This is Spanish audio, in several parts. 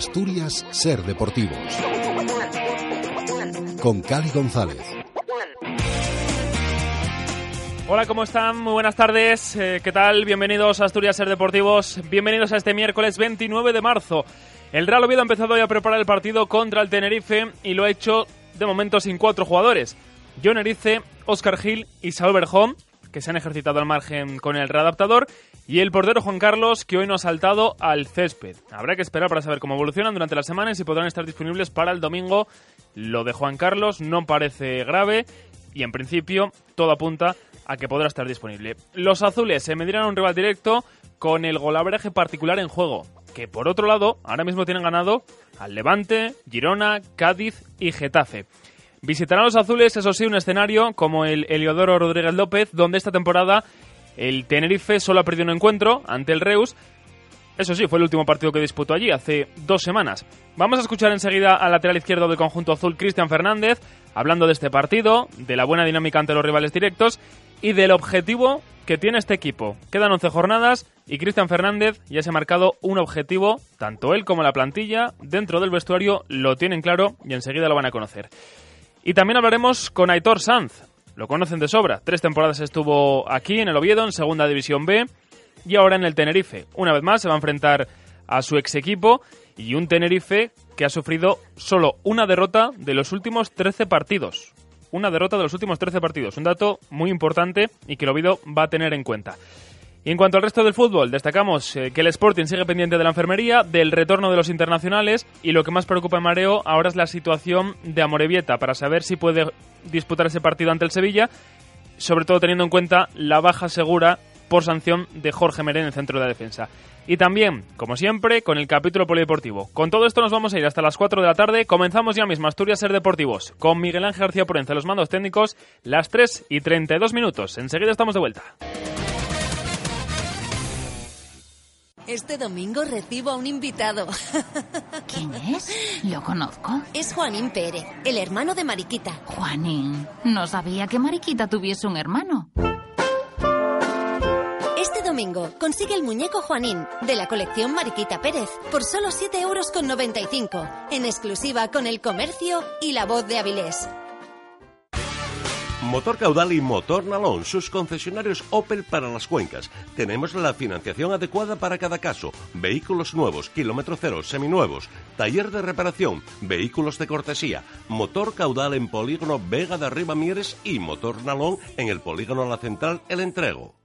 Asturias Ser Deportivos. Con Cali González. Hola, ¿cómo están? Muy buenas tardes. Eh, ¿Qué tal? Bienvenidos a Asturias Ser Deportivos. Bienvenidos a este miércoles 29 de marzo. El Real Oviedo ha empezado hoy a preparar el partido contra el Tenerife y lo ha hecho de momento sin cuatro jugadores. John Erice, Oscar Gil y Saúl Berjón, que se han ejercitado al margen con el readaptador, y el portero Juan Carlos, que hoy no ha saltado al césped. Habrá que esperar para saber cómo evolucionan durante la semana y si podrán estar disponibles para el domingo. Lo de Juan Carlos no parece grave y en principio todo apunta a que podrá estar disponible. Los azules se medirán a un rival directo con el golabraje particular en juego, que por otro lado ahora mismo tienen ganado al Levante, Girona, Cádiz y Getafe. Visitarán los azules, eso sí, un escenario como el Eliodoro Rodríguez López, donde esta temporada el Tenerife solo ha perdido un encuentro ante el Reus. Eso sí, fue el último partido que disputó allí, hace dos semanas. Vamos a escuchar enseguida al lateral izquierdo del conjunto azul, Cristian Fernández, hablando de este partido, de la buena dinámica ante los rivales directos y del objetivo que tiene este equipo. Quedan 11 jornadas y Cristian Fernández ya se ha marcado un objetivo, tanto él como la plantilla, dentro del vestuario lo tienen claro y enseguida lo van a conocer. Y también hablaremos con Aitor Sanz. Lo conocen de sobra. Tres temporadas estuvo aquí en el Oviedo, en Segunda División B, y ahora en el Tenerife. Una vez más se va a enfrentar a su ex equipo y un Tenerife que ha sufrido solo una derrota de los últimos 13 partidos. Una derrota de los últimos 13 partidos. Un dato muy importante y que el Oviedo va a tener en cuenta. Y en cuanto al resto del fútbol, destacamos eh, que el Sporting sigue pendiente de la enfermería, del retorno de los internacionales y lo que más preocupa en Mareo ahora es la situación de Amorebieta para saber si puede disputar ese partido ante el Sevilla, sobre todo teniendo en cuenta la baja segura por sanción de Jorge Merén en el centro de defensa. Y también, como siempre, con el capítulo polideportivo. Con todo esto nos vamos a ir hasta las 4 de la tarde. Comenzamos ya mismo Asturias Ser Deportivos con Miguel Ángel García Porenza, los mandos técnicos, las 3 y 32 minutos. Enseguida estamos de vuelta. Este domingo recibo a un invitado. ¿Quién es? ¿Lo conozco? Es Juanín Pérez, el hermano de Mariquita. Juanín, no sabía que Mariquita tuviese un hermano. Este domingo consigue el muñeco Juanín de la colección Mariquita Pérez por solo 7,95 euros, en exclusiva con el comercio y la voz de Avilés. Motor Caudal y Motor Nalón, sus concesionarios Opel para las cuencas. Tenemos la financiación adecuada para cada caso. Vehículos nuevos, kilómetro cero, seminuevos. Taller de reparación, vehículos de cortesía. Motor Caudal en Polígono Vega de Arriba Mieres y Motor Nalón en el Polígono La Central El Entrego.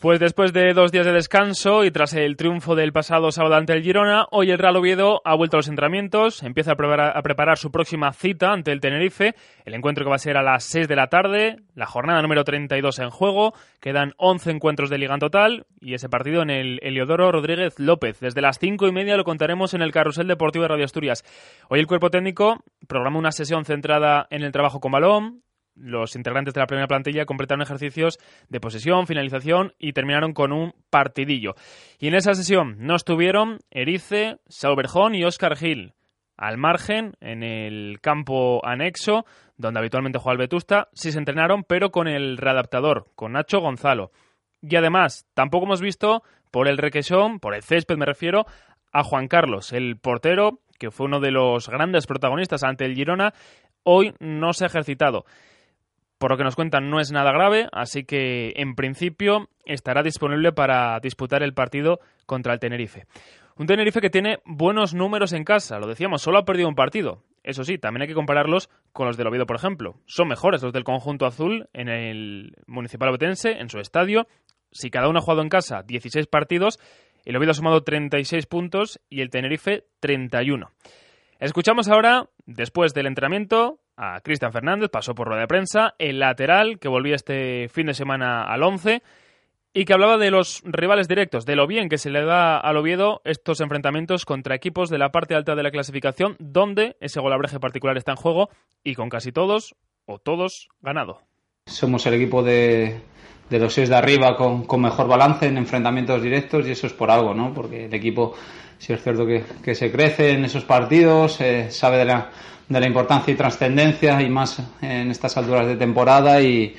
Pues después de dos días de descanso y tras el triunfo del pasado sábado ante el Girona, hoy el Real Oviedo ha vuelto a los entrenamientos, empieza a preparar, a preparar, su próxima cita ante el Tenerife, el encuentro que va a ser a las 6 de la tarde, la jornada número 32 en juego, quedan 11 encuentros de liga en total y ese partido en el Eliodoro Rodríguez López. Desde las 5 y media lo contaremos en el Carrusel Deportivo de Radio Asturias. Hoy el cuerpo técnico programa una sesión centrada en el trabajo con balón, los integrantes de la primera plantilla completaron ejercicios de posesión, finalización y terminaron con un partidillo. Y en esa sesión no estuvieron Erice, Sauberjón y Oscar Gil. Al margen, en el campo anexo, donde habitualmente juega el Vetusta, sí se entrenaron, pero con el readaptador, con Nacho Gonzalo. Y además, tampoco hemos visto por el requesón, por el césped me refiero, a Juan Carlos, el portero, que fue uno de los grandes protagonistas ante el Girona, hoy no se ha ejercitado. Por lo que nos cuentan no es nada grave, así que en principio estará disponible para disputar el partido contra el Tenerife. Un Tenerife que tiene buenos números en casa, lo decíamos, solo ha perdido un partido. Eso sí, también hay que compararlos con los del Oviedo, por ejemplo. Son mejores los del conjunto azul en el Municipal Obetense, en su estadio. Si cada uno ha jugado en casa 16 partidos, el Oviedo ha sumado 36 puntos y el Tenerife 31. Escuchamos ahora, después del entrenamiento, a Cristian Fernández, pasó por rueda de prensa, el lateral que volvía este fin de semana al 11 y que hablaba de los rivales directos, de lo bien que se le da al Oviedo estos enfrentamientos contra equipos de la parte alta de la clasificación, donde ese golabreje particular está en juego y con casi todos o todos ganado. Somos el equipo de, los seis de arriba con, con, mejor balance en enfrentamientos directos y eso es por algo, ¿no? Porque el equipo, si es cierto que, que se crece en esos partidos, eh, sabe de la, de la importancia y trascendencia y más en estas alturas de temporada y,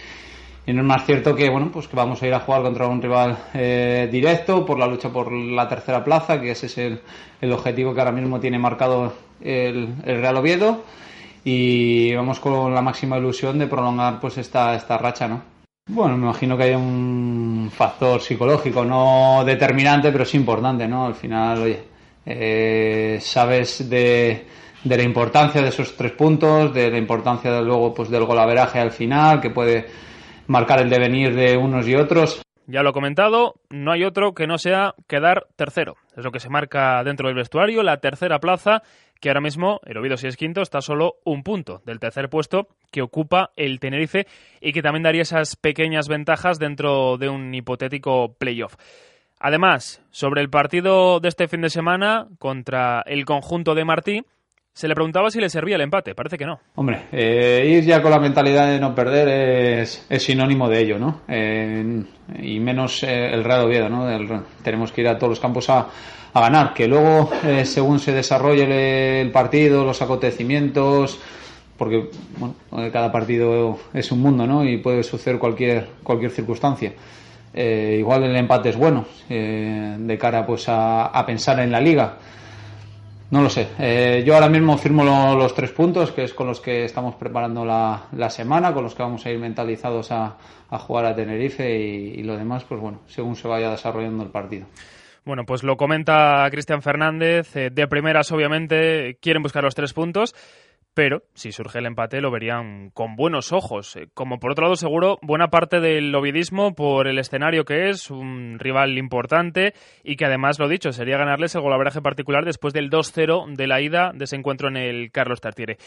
y no es más cierto que bueno pues que vamos a ir a jugar contra un rival eh, directo por la lucha por la tercera plaza que ese es el, el objetivo que ahora mismo tiene marcado el, el, Real Oviedo y vamos con la máxima ilusión de prolongar pues esta, esta racha no bueno me imagino que hay un factor psicológico no determinante pero sí importante no al final oye eh, sabes de la importancia de esos tres puntos, de la importancia de luego pues del golaveraje al final, que puede marcar el devenir de unos y otros. Ya lo he comentado, no hay otro que no sea quedar tercero. Es lo que se marca dentro del vestuario, la tercera plaza, que ahora mismo el Oviedo si es quinto está solo un punto del tercer puesto que ocupa el Tenerife y que también daría esas pequeñas ventajas dentro de un hipotético playoff. Además, sobre el partido de este fin de semana contra el conjunto de Martí, se le preguntaba si le servía el empate, parece que no. Hombre, eh, ir ya con la mentalidad de no perder es, es sinónimo de ello, ¿no? Eh, y menos eh, el Real Oviedo, ¿no? Tenemos que ir a todos los campos a, a ganar, que luego, eh, según se desarrolle el, el, partido, los acontecimientos, porque bueno, cada partido es un mundo, ¿no? Y puede suceder cualquier, cualquier circunstancia. Igual el empate es bueno, de cara pues a, pensar en la liga. No lo sé. Eh, yo ahora mismo firmo lo, los tres puntos, que es con los que estamos preparando la, la semana, con los que vamos a ir mentalizados a, a jugar a Tenerife y, y, lo demás, pues bueno, según se vaya desarrollando el partido. Bueno, pues lo comenta Cristian Fernández. Eh, de primeras, obviamente, quieren buscar los tres puntos pero si surge el empate lo verían con buenos ojos. Eh, como por otro lado, seguro, buena parte del ovidismo por el escenario que es, un rival importante y que además, lo dicho, sería ganarles el golaveraje particular después del 2-0 de la ida de ese encuentro en el Carlos Tartiere.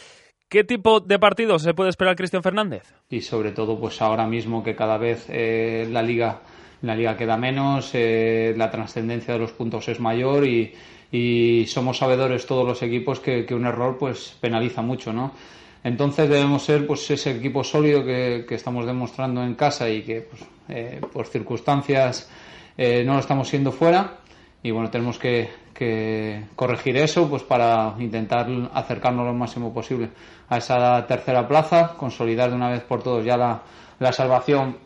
¿Qué tipo de partido se puede esperar Cristian Fernández? Y sobre todo, pues ahora mismo que cada vez eh, la liga la liga queda menos, eh, la trascendencia de los puntos es mayor y, y somos sabedores todos los equipos que, que, un error pues penaliza mucho, ¿no? Entonces debemos ser pues ese equipo sólido que, que estamos demostrando en casa y que pues, eh, por circunstancias eh, no lo estamos siendo fuera y bueno tenemos que, que, corregir eso pues para intentar acercarnos lo máximo posible a esa tercera plaza, consolidar de una vez por todos ya la, la salvación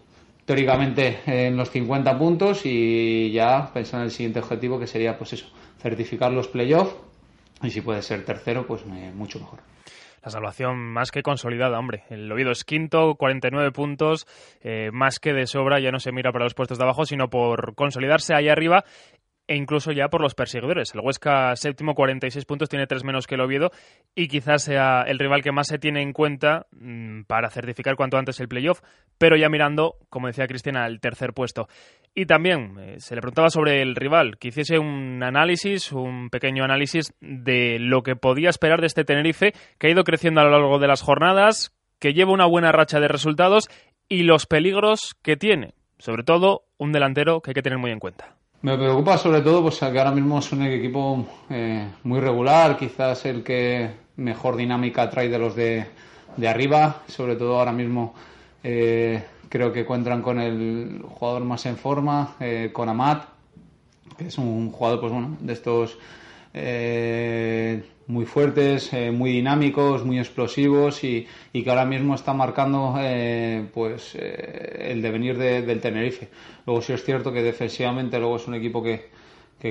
teóricamente en los 50 puntos y ya pensar en el siguiente objetivo que sería pues eso, certificar los playoffs y si puede ser tercero pues eh, mucho mejor. La salvación más que consolidada, hombre. El Oviedo es quinto, 49 puntos, eh, más que de sobra, ya no se mira para los puestos de abajo, sino por consolidarse ahí arriba e incluso ya por los perseguidores. El Huesca séptimo, 46 puntos, tiene tres menos que el Oviedo y quizás sea el rival que más se tiene en cuenta mmm, para certificar cuanto antes el playoff, pero ya mirando, como decía Cristina, al tercer puesto. Y también eh, se le preguntaba sobre el rival, que hiciese un análisis, un pequeño análisis de lo que podía esperar de este Tenerife, que ha ido creciendo a lo largo de las jornadas, que lleva una buena racha de resultados y los peligros que tiene. Sobre todo, un delantero que hay que tener muy en cuenta. Me preocupa sobre todo pues, que ahora mismo es un equipo eh, muy regular, quizás el que mejor dinámica trae de los de, arriba, sobre todo ahora mismo eh, creo que cuentan con el jugador más en forma, eh, con Amat, que es un jugador pues bueno de estos eh, muy fuertes, eh, muy dinámicos, muy explosivos y, que ahora mismo está marcando eh, pues el devenir de, del Tenerife. Luego sí es cierto que defensivamente luego es un equipo que,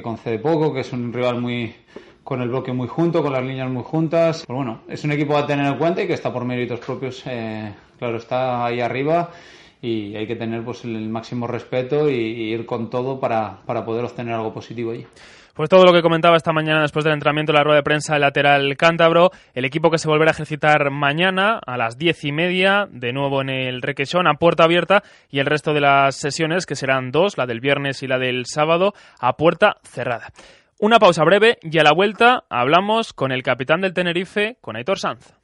concede poco, que es un rival muy con el bloque muy junto, con las líneas muy juntas. Pero bueno, es un equipo a tener en cuenta y que está por méritos propios, claro, está ahí arriba y hay que tener pues el máximo respeto y, y ir con todo para, para poder obtener algo positivo allí. Pues todo lo que comentaba esta mañana después del entrenamiento de la rueda de prensa del lateral cántabro, el equipo que se volverá a ejercitar mañana a las diez y media, de nuevo en el Requesón, a puerta abierta, y el resto de las sesiones, que serán dos, la del viernes y la del sábado, a puerta cerrada. Una pausa breve y a la vuelta hablamos con el capitán del Tenerife, con Aitor Sanz.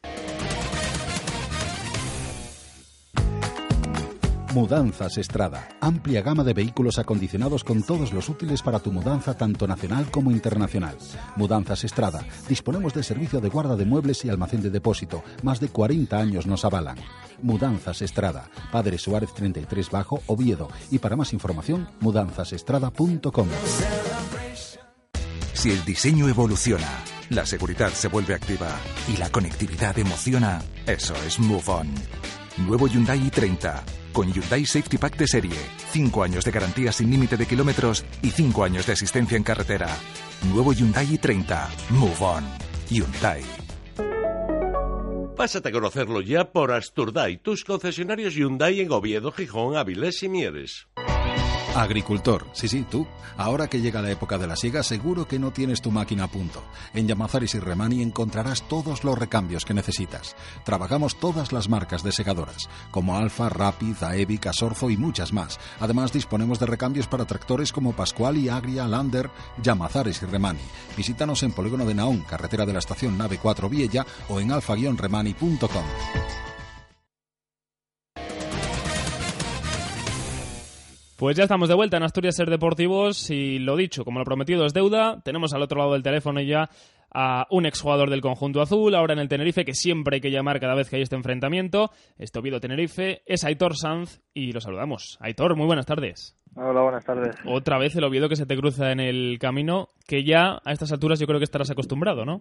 Mudanzas Estrada. Amplia gama de vehículos acondicionados con todos los útiles para tu mudanza tanto nacional como internacional. Mudanzas Estrada. Disponemos de servicio de guarda de muebles y almacén de depósito. Más de 40 años nos avalan. Mudanzas Estrada. Padre Suárez 33 Bajo, Oviedo. Y para más información, mudanzasestrada.com. Si el diseño evoluciona, la seguridad se vuelve activa y la conectividad emociona, eso es Move On. Nuevo Hyundai i30 con Hyundai Safety Pack de serie, 5 años de garantía sin límite de kilómetros y 5 años de asistencia en carretera. Nuevo Hyundai i30. Move on. Hyundai. Pásate a conocerlo ya por Asturday, tus concesionarios Hyundai en Oviedo, Gijón, Avilés y Mieres. Agricultor, sí, sí, tú. Ahora que llega la época de la siega, seguro que no tienes tu máquina a punto. En Yamazaris y Remani encontrarás todos los recambios que necesitas. Trabajamos todas las marcas de segadoras, como Alfa, Rapid, Aevi, Casorzo y muchas más. Además, disponemos de recambios para tractores como Pascual y Agria, Lander, Yamazares y Remani. Visítanos en Polígono de Naón, carretera de la estación Nave 4 Viella o en alfa-remani.com. Pues ya estamos de vuelta en Asturias Ser Deportivos y lo dicho, como lo prometido es deuda, tenemos al otro lado del teléfono ya a un exjugador del conjunto azul, ahora en el Tenerife, que siempre hay que llamar cada vez que hay este enfrentamiento. Este Oviedo Tenerife es Aitor Sanz y lo saludamos. Aitor, muy buenas tardes. Hola, buenas tardes. Otra vez el Oviedo que se te cruza en el camino, que ya a estas alturas yo creo que estarás acostumbrado, ¿no?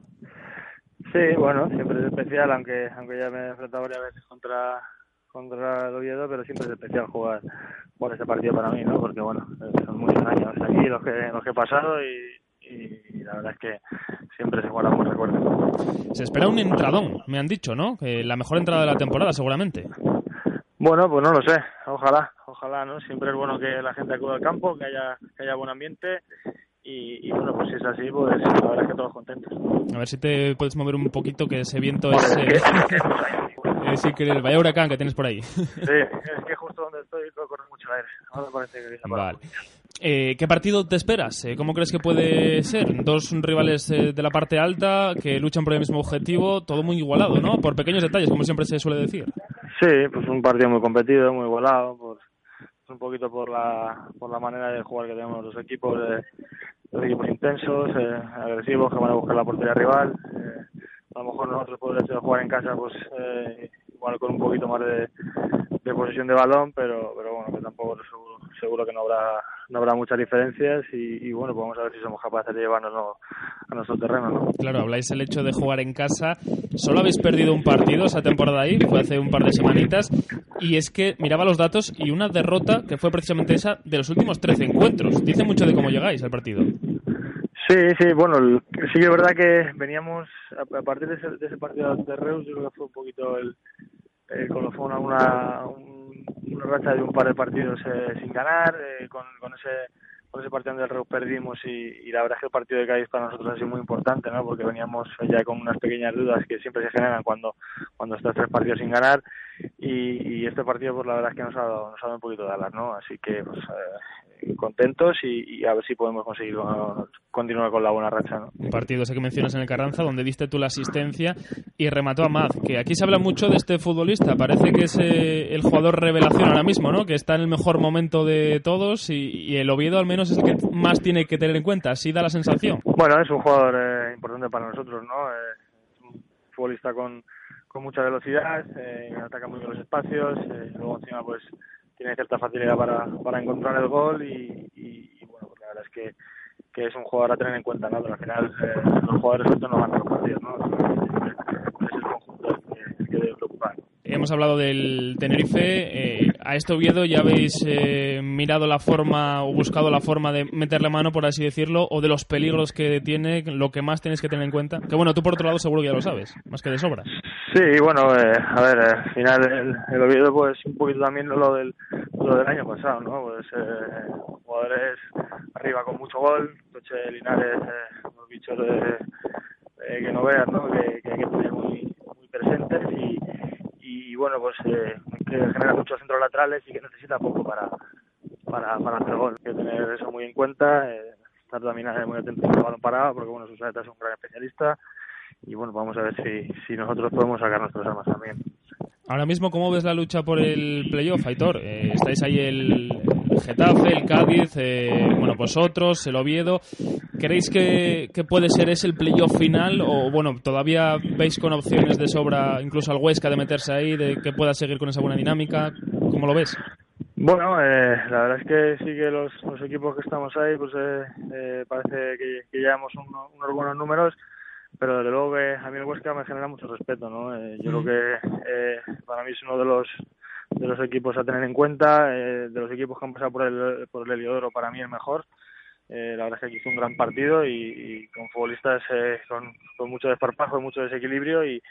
Sí, bueno, siempre es especial, aunque aunque ya me he enfrentado varias veces contra contra el Oviedo, pero siempre es especial jugar por ese partido para mí, ¿no? Porque, bueno, son muchos años aquí los que, los que he pasado y, y la verdad es que siempre se guarda buen recuerdo. Se espera un entradón, me han dicho, ¿no? Que la mejor entrada de la temporada, seguramente. Bueno, pues no lo sé, ojalá, ojalá, ¿no? Siempre es bueno que la gente acude al campo, que haya, que haya buen ambiente y, y, bueno, pues si es así, pues la verdad es que todos contentos. A ver si te puedes mover un poquito, que ese viento es... Eh, decir, que el vaya huracán que tienes por ahí. Sí, es que justo donde estoy corre mucho aire. Ahora parece que vale. Eh, ¿Qué partido te esperas? Eh, ¿Cómo crees que puede ser? Dos rivales eh, de la parte alta que luchan por el mismo objetivo, todo muy igualado, ¿no? Por pequeños detalles, como siempre se suele decir. Sí, pues un partido muy competido, muy igualado, por, un poquito por la, por la manera de jugar que tenemos los equipos, los equipos intensos, agresivos, que van a buscar la portería rival. a lo mejor nosotros por el hecho de jugar en casa, pues igual con un poquito más de, de posesión de balón, pero, pero bueno, que tampoco seguro, seguro que no habrá no habrá muchas diferencias y, y bueno, pues vamos a ver si somos capaces de llevarnos a nuestro terreno. ¿no? Claro, habláis el hecho de jugar en casa. Solo habéis perdido un partido esa temporada ahí, fue hace un par de semanitas, y es que miraba los datos y una derrota que fue precisamente esa de los últimos 13 encuentros. Dice mucho de cómo llegáis al partido. Sí, sí, bueno, sí que es verdad que veníamos, a partir de ese, de ese partido de Reus, yo creo que fue un poquito el, el colofón a una, una racha de un par de partidos eh, sin ganar, eh, con, con ese ese partido del Reus perdimos y, y, la verdad es que el partido de Cádiz para nosotros ha sido muy importante, ¿no? Porque veníamos ya con unas pequeñas dudas que siempre se generan cuando cuando estás tres partidos sin ganar y, y este partido pues la verdad es que nos ha dado, nos ha dado un poquito de alas, ¿no? Así que pues, eh, contentos y, y, a ver si podemos conseguir continuar con la buena racha. ¿no? Un partido ese que mencionas en el Carranza donde diste tú la asistencia y remató a Maz, que aquí se habla mucho de este futbolista, parece que es eh, el jugador revelación ahora mismo, ¿no? Que está en el mejor momento de todos y, y, el Oviedo al menos es el que más tiene que tener en cuenta, así da la sensación. Bueno, es un jugador eh, importante para nosotros, ¿no? es un futbolista con con mucha velocidad, eh, ataca muy bien los espacios, eh, luego encima pues tiene cierta facilidad para, para encontrar el gol y, bueno, pues la verdad es que, que es un jugador a tener en cuenta, ¿no? Al final eh, los jugadores estos no ganan los partidos, ¿no? Es el conjunto el que debe preocupar. Hemos hablado del Tenerife. Eh, a este Oviedo ya habéis eh, mirado la forma o buscado la forma de meterle mano, por así decirlo, o de los peligros que tiene, lo que más tenéis que tener en cuenta. Que bueno, tú por otro lado seguro que ya lo sabes, más que de sobra. Sí, bueno, eh, a ver, al final el, el, Oviedo pues un poquito también lo del, lo del año pasado, ¿no? Pues eh, jugadores arriba con mucho gol, Toche Linares, eh, unos bichos de, que no veas, ¿no? Que, que hay que tener muy presentes y y bueno, pues eh, que genera muchos centros laterales y que necesita poco para, para, para hacer gol. Hay que tener eso muy en cuenta, eh, estar también muy atento al balón parado, porque bueno, Susana es un gran especialista y bueno, vamos a ver si, si nosotros podemos sacar nuestras armas también. Ahora mismo, ¿cómo ves la lucha por el playoff, Aitor? Eh, estáis ahí el, Getafe, el Cádiz, eh, bueno, vosotros, el Oviedo. ¿Creéis que, puede ser ese el playoff final o, bueno, todavía veis con opciones de sobra incluso al Huesca de meterse ahí, de que pueda seguir con esa buena dinámica? ¿Cómo lo ves? Bueno, eh, la verdad es que sí que los, equipos que estamos ahí, pues parece que, que llevamos unos buenos números pero desde luego que a mí el Huesca me genera mucho respeto, ¿no? Eh, yo creo que eh, para mí es uno de los de los equipos a tener en cuenta, eh, de los equipos que han pasado por el, por el Heliodoro, para mí el mejor. la verdad es que aquí hizo un gran partido y, con futbolistas con, con, mucho desparpajo y mucho desequilibrio y,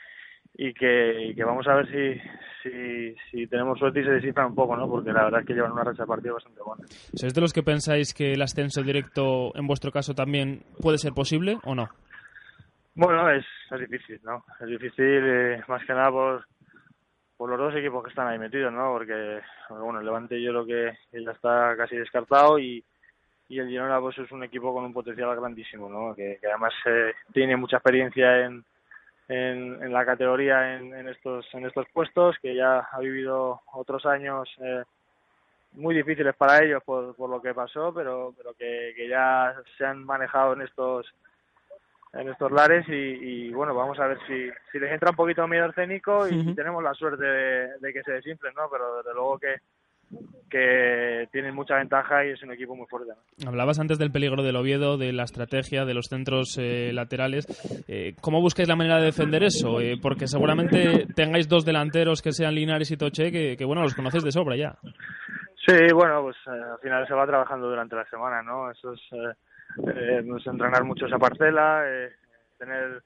y que, vamos a ver si, si, si, tenemos suerte y se descifra un poco, ¿no? Porque la verdad es que llevan una racha de partido bastante buena. ¿Sois de los que pensáis que el ascenso directo en vuestro caso también puede ser posible o no? Bueno, es, es difícil, ¿no? Es difícil eh, más que nada por, por los dos equipos que están ahí metidos, ¿no? Porque, bueno, el Levante yo creo que ya está casi descartado y, el Girona pues es un equipo con un potencial grandísimo, ¿no? Que, además eh, tiene mucha experiencia en, en, la categoría en, en, estos en estos puestos, que ya ha vivido otros años eh, muy difíciles para ellos por, por lo que pasó, pero pero que ya se han manejado en estos en estos lares y, bueno, vamos a ver si, si les entra un poquito miedo escénico y, tenemos la suerte de, que se desinflen, ¿no? Pero desde luego que, que tienen mucha ventaja y es un equipo muy fuerte. Hablabas antes del peligro del Oviedo, de la estrategia, de los centros eh, laterales. Eh, ¿Cómo buscáis la manera de defender eso? Eh, porque seguramente tengáis dos delanteros que sean Linares y Toche, que, que bueno, los conocéis de sobra ya. Sí, bueno, pues al final se va trabajando durante la semana, ¿no? Eso es eh, pues entrenar mucho esa parcela, eh, tener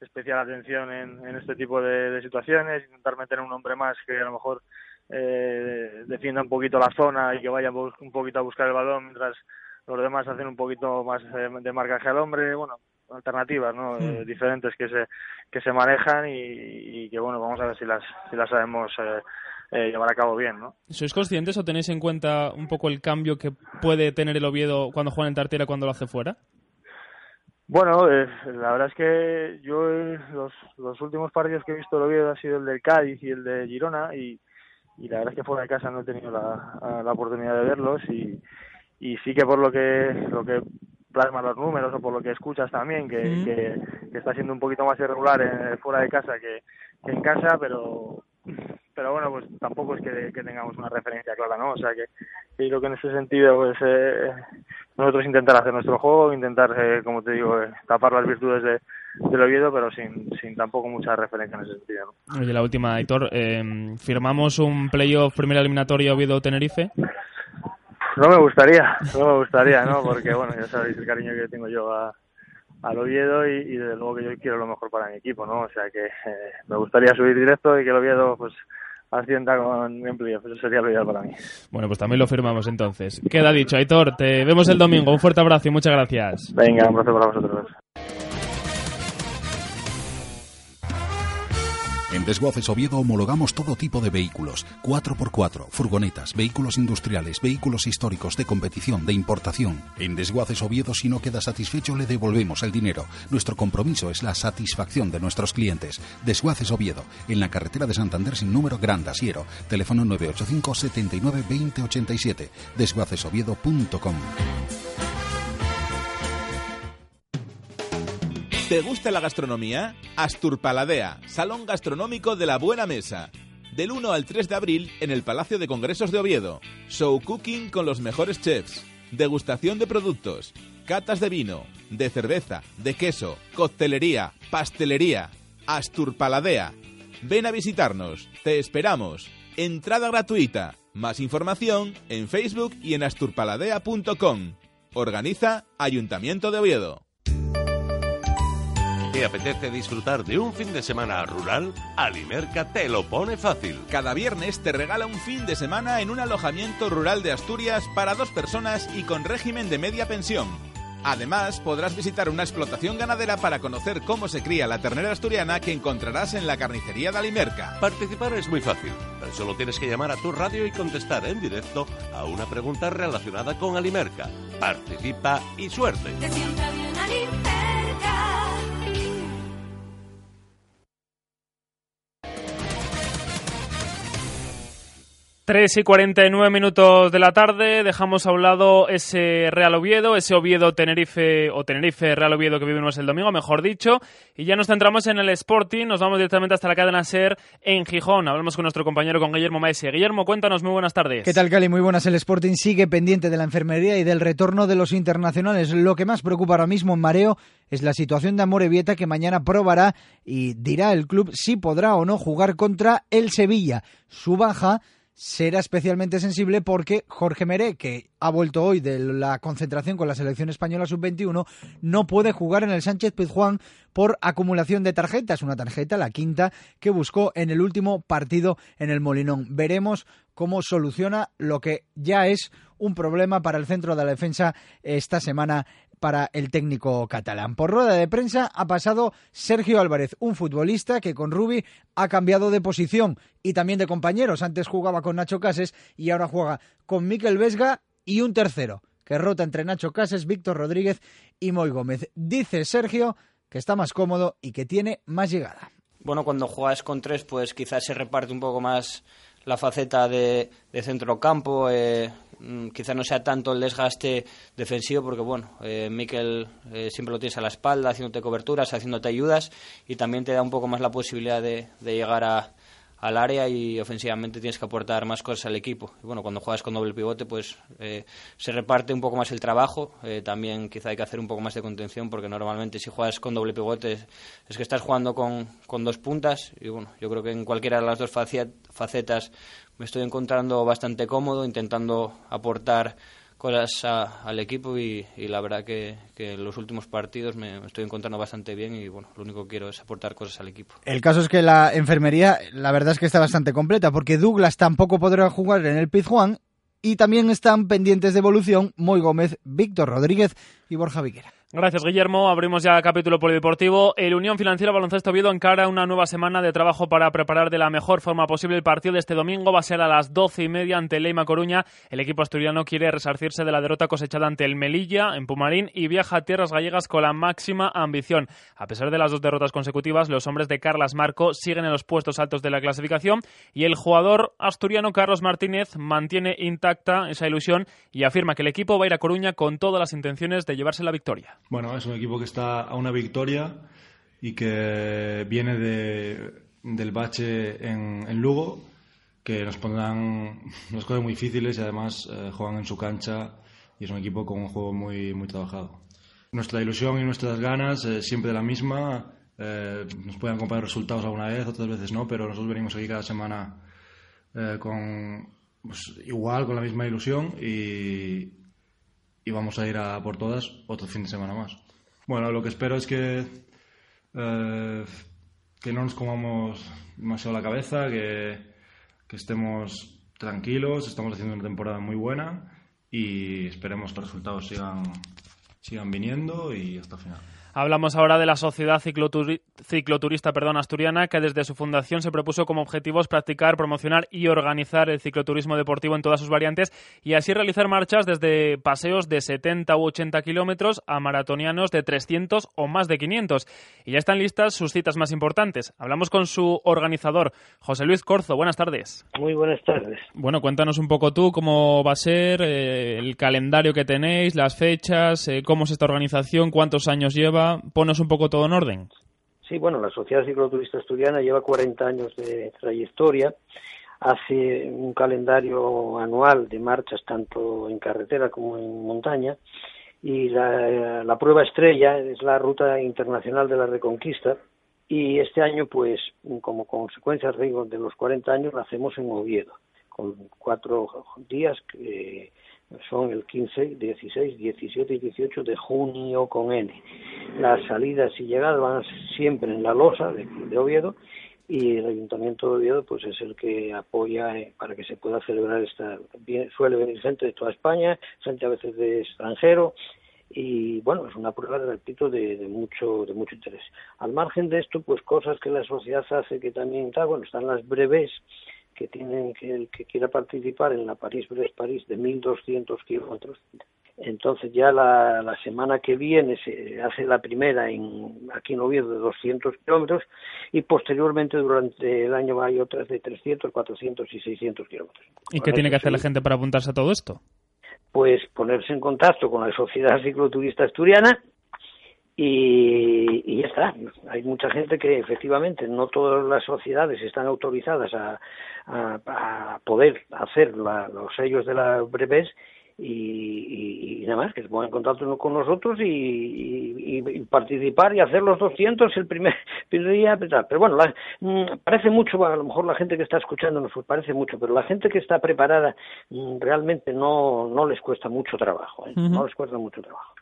especial atención en, en este tipo de, situaciones, intentar meter un hombre más que a lo mejor eh, defienda un poquito la zona y que vaya un poquito a buscar el balón mientras los demás hacen un poquito más eh, de marcaje al hombre, bueno, alternativas, ¿no? Eh, diferentes que se que se manejan y, y, que bueno, vamos a ver si las si las sabemos eh, eh, llevar a cabo bien, ¿no? ¿Sois conscientes o tenéis en cuenta un poco el cambio que puede tener el Oviedo cuando juega en Tartiera cuando lo hace fuera? Bueno, eh, la verdad es que yo eh, los, los últimos partidos que he visto el Oviedo ha sido el del Cádiz y el de Girona y, y la verdad es que fuera de casa no he tenido la, la oportunidad de verlos y, y sí que por lo que lo que plasma los números o por lo que escuchas también que, que, está siendo un poquito más irregular en, fuera de casa que, que en casa pero pero bueno, pues tampoco es que, tengamos una referencia clara, ¿no? O sea que, creo que en ese sentido, pues eh, nosotros intentar hacer nuestro juego, intentar, eh, como te digo, eh, tapar las virtudes de, del Oviedo, pero sin, sin tampoco mucha referencia en ese sentido. ¿no? Oye, la última, Aitor, ¿firmamos un playoff primera eliminatoria Oviedo-Tenerife? No me gustaría, no me gustaría, ¿no? Porque, bueno, ya sabéis el cariño que tengo yo a, al Oviedo y, y, desde luego que yo quiero lo mejor para mi equipo, ¿no? O sea que eh, me gustaría subir directo y que el Oviedo pues ascienda con empleo, eso sería lo ideal para mí. Bueno, pues también lo firmamos entonces. Queda dicho, Aitor, te vemos el domingo, un fuerte abrazo y muchas gracias. Venga, un abrazo para vosotros. Desguaces Oviedo homologamos todo tipo de vehículos, 4x4, furgonetas, vehículos industriales, vehículos históricos, de competición, de importación. En Desguaces Oviedo, si no queda satisfecho, le devolvemos el dinero. Nuestro compromiso es la satisfacción de nuestros clientes. Desguaces Oviedo, en la carretera de Santander sin número Gran Asiero, teléfono 985 79 20 87, desguacesoviedo.com. ¿Te gusta la gastronomía? Asturpaladea, Salón Gastronómico de la Buena Mesa. Del 1 al 3 de abril en el Palacio de Congresos de Oviedo. Show cooking con los mejores chefs. Degustación de productos. Catas de vino, de cerveza, de queso, coctelería, pastelería. Asturpaladea. Ven a visitarnos. Te esperamos. Entrada gratuita. Más información en Facebook y en asturpaladea.com. Organiza Ayuntamiento de Oviedo. ¿Te apetece disfrutar de un fin de semana rural? Alimerca te lo pone fácil. Cada viernes te regala un fin de semana en un alojamiento rural de Asturias para dos personas y con régimen de media pensión. Además, podrás visitar una explotación ganadera para conocer cómo se cría la ternera asturiana que encontrarás en la carnicería de Alimerca. Participar es muy fácil. Tan solo tienes que llamar a tu radio y contestar en directo a una pregunta relacionada con Alimerca. Participa y suerte. 3 y 49 minutos de la tarde, dejamos a un lado ese Real Oviedo, ese Oviedo Tenerife o Tenerife Real Oviedo que vivimos el domingo, mejor dicho, y ya nos centramos en el Sporting, nos vamos directamente hasta la cadena SER en Gijón. Hablamos con nuestro compañero, con Guillermo Maese. Guillermo, cuéntanos, muy buenas tardes. ¿Qué tal, Cali? Muy buenas. El Sporting sigue pendiente de la enfermería y del retorno de los internacionales. Lo que más preocupa ahora mismo en Mareo es la situación de Amorebieta que mañana probará y dirá el club si podrá o no jugar contra el Sevilla. Su baja será especialmente sensible porque Jorge Meré, que ha vuelto hoy de la concentración con la selección española sub-21, no puede jugar en el Sánchez Pizjuán por acumulación de tarjetas. Una tarjeta, la quinta, que buscó en el último partido en el Molinón. Veremos cómo soluciona lo que ya es un problema para el centro de la defensa esta semana para el técnico catalán. Por rueda de prensa ha pasado Sergio Álvarez, un futbolista que con Rubi ha cambiado de posición y también de compañeros. Antes jugaba con Nacho Cases y ahora juega con Miquel Vesga y un tercero que rota entre Nacho Cases, Víctor Rodríguez y Moy Gómez. Dice Sergio que está más cómodo y que tiene más llegada. Bueno, cuando juegas con tres, pues quizás se reparte un poco más la faceta de, centrocampo, eh, quizá no sea tanto el desgaste defensivo porque bueno eh, Miquel eh, siempre lo tienes a la espalda haciéndote coberturas haciéndote ayudas y también te da un poco más la posibilidad de, llegar a, al área y ofensivamente tienes que aportar más cosas al equipo. Y bueno cuando juegas con doble pivote pues eh, se reparte un poco más el trabajo eh, también quizá hay que hacer un poco más de contención porque normalmente si juegas con doble pivote es que estás jugando con, con dos puntas y bueno yo creo que en cualquiera de las dos facetas me estoy encontrando bastante cómodo, intentando aportar cosas al equipo y, la verdad que, en los últimos partidos me, estoy encontrando bastante bien y bueno, lo único que quiero es aportar cosas al equipo. El caso es que la enfermería, la verdad es que está bastante completa porque Douglas tampoco podrá jugar en el Pizjuán y también están pendientes de evolución Moy Gómez, Víctor Rodríguez y Borja Viquera. Gracias, Guillermo. Abrimos ya el capítulo polideportivo. El Unión Financiera Baloncesto Oviedo encara una nueva semana de trabajo para preparar de la mejor forma posible el partido de este domingo. Va a ser a las doce y media ante Leima Coruña. El equipo asturiano quiere resarcirse de la derrota cosechada ante el Melilla en Pumarín y viaja a tierras gallegas con la máxima ambición. A pesar de las dos derrotas consecutivas, los hombres de Carlas Marco siguen en los puestos altos de la clasificación y el jugador asturiano Carlos Martínez mantiene intacta esa ilusión y afirma que el equipo va a ir a Coruña con todas las intenciones de llevarse la victoria. Bueno, es un equipo que está a una victoria y que viene de, del bache en, Lugo, que nos pondrán unas cosas muy difíciles y además eh, juegan en su cancha y es un equipo con un juego muy, muy trabajado. Nuestra ilusión y nuestras ganas eh, siempre la misma. Eh, nos pueden acompañar resultados alguna vez, otras veces no, pero nosotros venimos aquí cada semana con pues, igual, con la misma ilusión y, y vamos a ir a por todas otro fin de semana más. Bueno, lo que espero es que, eh, que no nos comamos demasiado la cabeza, que, que estemos tranquilos, estamos haciendo una temporada muy buena y esperemos que los resultados sigan, sigan viniendo y hasta el final. Hablamos ahora de la Sociedad Cicloturista perdón, Asturiana, que desde su fundación se propuso como objetivos practicar, promocionar y organizar el cicloturismo deportivo en todas sus variantes y así realizar marchas desde paseos de 70 u 80 kilómetros a maratonianos de 300 o más de 500. Y ya están listas sus citas más importantes. Hablamos con su organizador, José Luis Corzo. Buenas tardes. Muy buenas tardes. Bueno, cuéntanos un poco tú cómo va a ser eh, el calendario que tenéis, las fechas, eh, cómo es esta organización, cuántos años lleva ponos un poco todo en orden. Sí, bueno, la Sociedad Cicloturista Estudiana lleva 40 años de trayectoria, hace un calendario anual de marchas tanto en carretera como en montaña y la, la prueba estrella es la Ruta Internacional de la Reconquista y este año, pues, como consecuencia de los 40 años, la hacemos en Oviedo, con cuatro días que son el 15, 16, 17 y 18 de junio con N. Las salidas y llegadas van siempre en la losa de, Oviedo y el Ayuntamiento de Oviedo pues es el que apoya eh, para que se pueda celebrar esta suele venir gente de toda España gente a veces de extranjero y bueno es una prueba repito de, de mucho de mucho interés al margen de esto pues cosas que la sociedad hace que también está bueno están las breves que tienen que el que quiera participar en la París-Brest-París de 1.200 kilómetros Entonces ya la, la semana que viene se hace la primera en, aquí en Oviedo de 200 kilómetros y posteriormente durante el año hay otras de 300, 400 y 600 kilómetros. ¿Y qué tiene que hacer la gente para apuntarse a todo esto? Pues ponerse en contacto con la Sociedad Cicloturista Asturiana y, y, ya está. Hay mucha gente que efectivamente no todas las sociedades están autorizadas a, a, a poder hacer la, los sellos de la breves y, y, nada más, que se pongan en contacto con nosotros y, y, participar y hacer los 200 el primer, primer día. Pero bueno, la, mm, parece mucho, a lo mejor la gente que está escuchándonos pues parece mucho, pero la gente que está preparada mm, realmente no, no les cuesta mucho trabajo, ¿eh? no les cuesta mucho trabajo.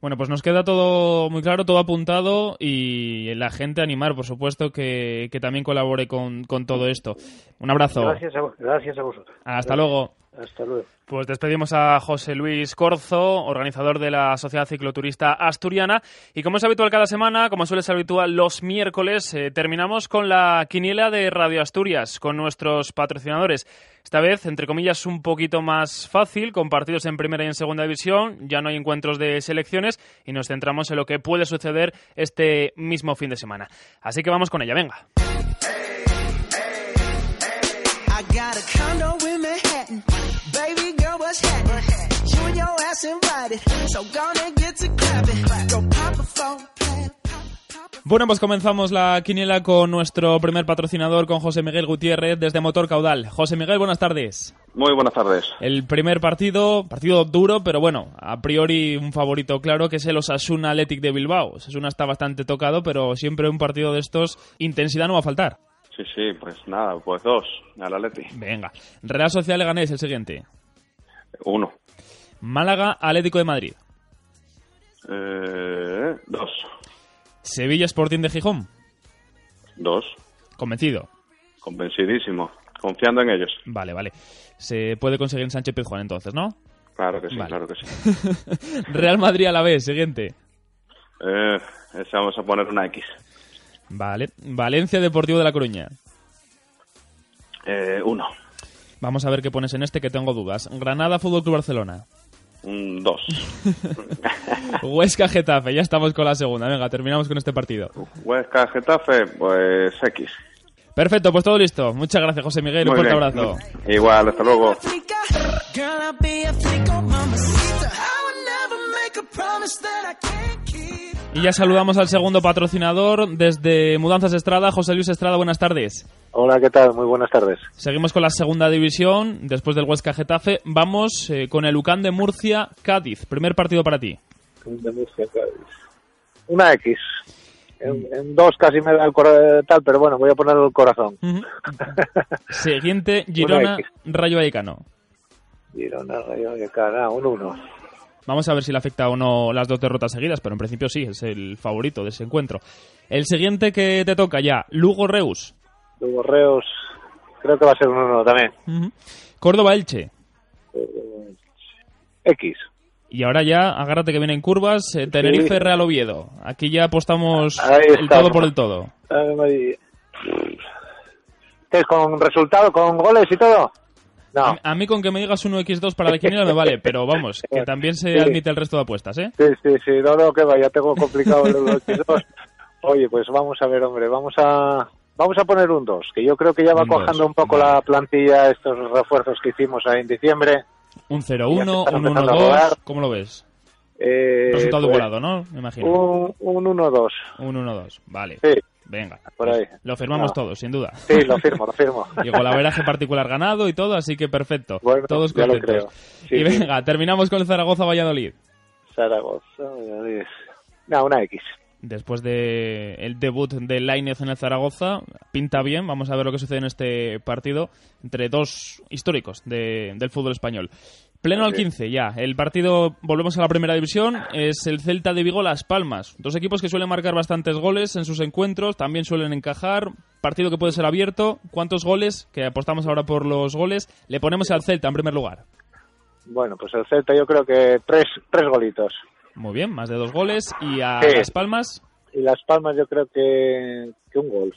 Bueno, pues nos queda todo muy claro, todo apuntado y la gente animar, por supuesto, que, que también colabore con, con, todo esto. Un abrazo. Gracias a, gracias a vosotros. Hasta luego. Hasta luego. Pues despedimos a José Luis Corzo, organizador de la Sociedad Cicloturista Asturiana. Y como es habitual cada semana, como suele ser habitual los miércoles, eh, terminamos con la quiniela de Radio Asturias, con nuestros patrocinadores. Esta vez, entre comillas, un poquito más fácil, con partidos en primera y en segunda división. Ya no hay encuentros de selecciones y nos centramos en lo que puede suceder este mismo fin de semana. Así que vamos con ella, venga. Bueno, pues comenzamos la quiniela con nuestro primer patrocinador, con José Miguel Gutiérrez, desde Motor Caudal. José Miguel, buenas tardes. Muy buenas tardes. El primer partido, partido duro, pero bueno, a priori un favorito claro, que es el Osasuna Athletic de Bilbao. Osasuna está bastante tocado, pero siempre un partido de estos, intensidad no va a faltar. Sí, sí, pues nada, pues dos, al Atleti. Venga. Real Social Leganés, el siguiente. Uno. Málaga Atlético de Madrid. Eh, dos. Sevilla Sporting de Gijón. Dos. Convencido. Convencidísimo. Confiando en ellos. Vale, vale. Se puede conseguir en Sánchez Pizjuán entonces, ¿no? Claro que sí, Vale. claro que sí. Real Madrid a la vez, siguiente. Eh, vamos a poner una X. Vale. Valencia Deportivo de La Coruña. Eh, uno. Vamos a ver qué pones en este que tengo dudas. Granada Fútbol Club Barcelona. Un dos. Huesca Getafe, ya estamos con la segunda. Venga, terminamos con este partido. Huesca, Getafe, pues X. Perfecto, pues todo listo. Muchas gracias, José Miguel. Un Muy fuerte bien. abrazo. Igual, hasta luego. Y ya saludamos al segundo patrocinador desde Mudanzas Estrada, José Luis Estrada. Buenas tardes. Hola, ¿qué tal? Muy buenas tardes. Seguimos con la segunda división, después del Huesca Getafe. Vamos eh, con el UCAN de Murcia, Cádiz. Primer partido para ti. De Murcia, Cádiz. Una X. En, en dos casi me da el tal, pero bueno, voy a poner el corazón. Siguiente, Girona. Rayo Vallecano. Girona, Rayo Vallecano, un uno. Vamos a ver si le afecta o no las dos derrotas seguidas, pero en principio sí, es el favorito de ese encuentro. El siguiente que te toca ya, Lugo Reus. Luego Reos, creo que va a ser un uno también. Córdoba Elche. X. Y ahora ya, agárrate que vienen curvas, eh, Tenerife Real Oviedo. Aquí ya apostamos el todo por el todo. ¿Qué es con resultado, con goles y todo? No. A, a mí con que me digas 1x2 para la quiniela me vale, pero vamos, que también se Sí. admite el resto de apuestas, ¿eh? Sí, sí, sí, no, no, que va, ya tengo complicado el 82. Oye, pues vamos a ver, hombre, vamos a vamos a poner un 2, que yo creo que ya va Un dos, cojando un poco la plantilla, estos refuerzos que hicimos ahí en diciembre. Un Ya se 0-1, están un empezando a rodar. 1-2, ¿cómo lo ves? Eh, Resultado pues, igualado, ¿no? Me imagino. Un, un 1-2. Un 1-2, vale. Sí. Venga. Por pues ahí. Lo firmamos No. todos, sin duda. Sí, lo firmo, lo firmo. Y golaveraje particular ganado y todo, así que perfecto. Bueno, Todos lo contentos. creo. Sí, y sí. venga, terminamos con el Zaragoza-Valladolid. Zaragoza, Valladolid. No, una X. Después de el debut de Lainez en el Zaragoza, pinta bien. Vamos a ver lo que sucede en este partido entre dos históricos de- del fútbol español. Pleno al Sí. 15 ya. El partido, volvemos a la primera división, es el Celta de Vigo Las Palmas. Dos equipos que suelen marcar bastantes goles en sus encuentros, también suelen encajar. Partido que puede ser abierto. ¿Cuántos goles? Que apostamos ahora por los goles. Le ponemos al Celta en primer lugar. Bueno, pues el Celta yo creo que tres, tres golitos. Muy bien, más de dos goles. Y a Sí. Las Palmas, Y Las Palmas yo creo que, que un gol.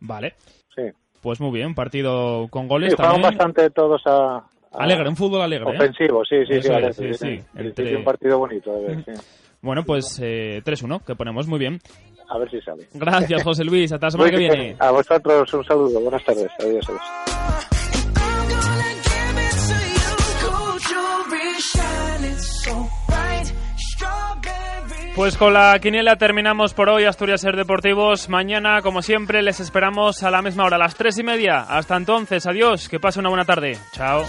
vale. Sí. Pues muy bien, partido con goles Sí, también. bastante todos a, Alegre, un fútbol alegre. ¿eh? Ofensivo, sí, sí, Eso sí, alegre, sí, sí, sí. sí. Entre- Sí, Un partido bonito, a ver, sí. Bueno, pues eh, 3-1, que ponemos muy bien. A ver si sale. Gracias, José Luis. Hasta la semana que viene. A vosotros un saludo. Buenas tardes. Adiós. adiós. Pues con la quiniela terminamos por hoy, Asturias Ser Deportivos. Mañana, como siempre, les esperamos a la misma hora, a las tres y media. Hasta entonces, adiós, que pase una buena tarde. Chao.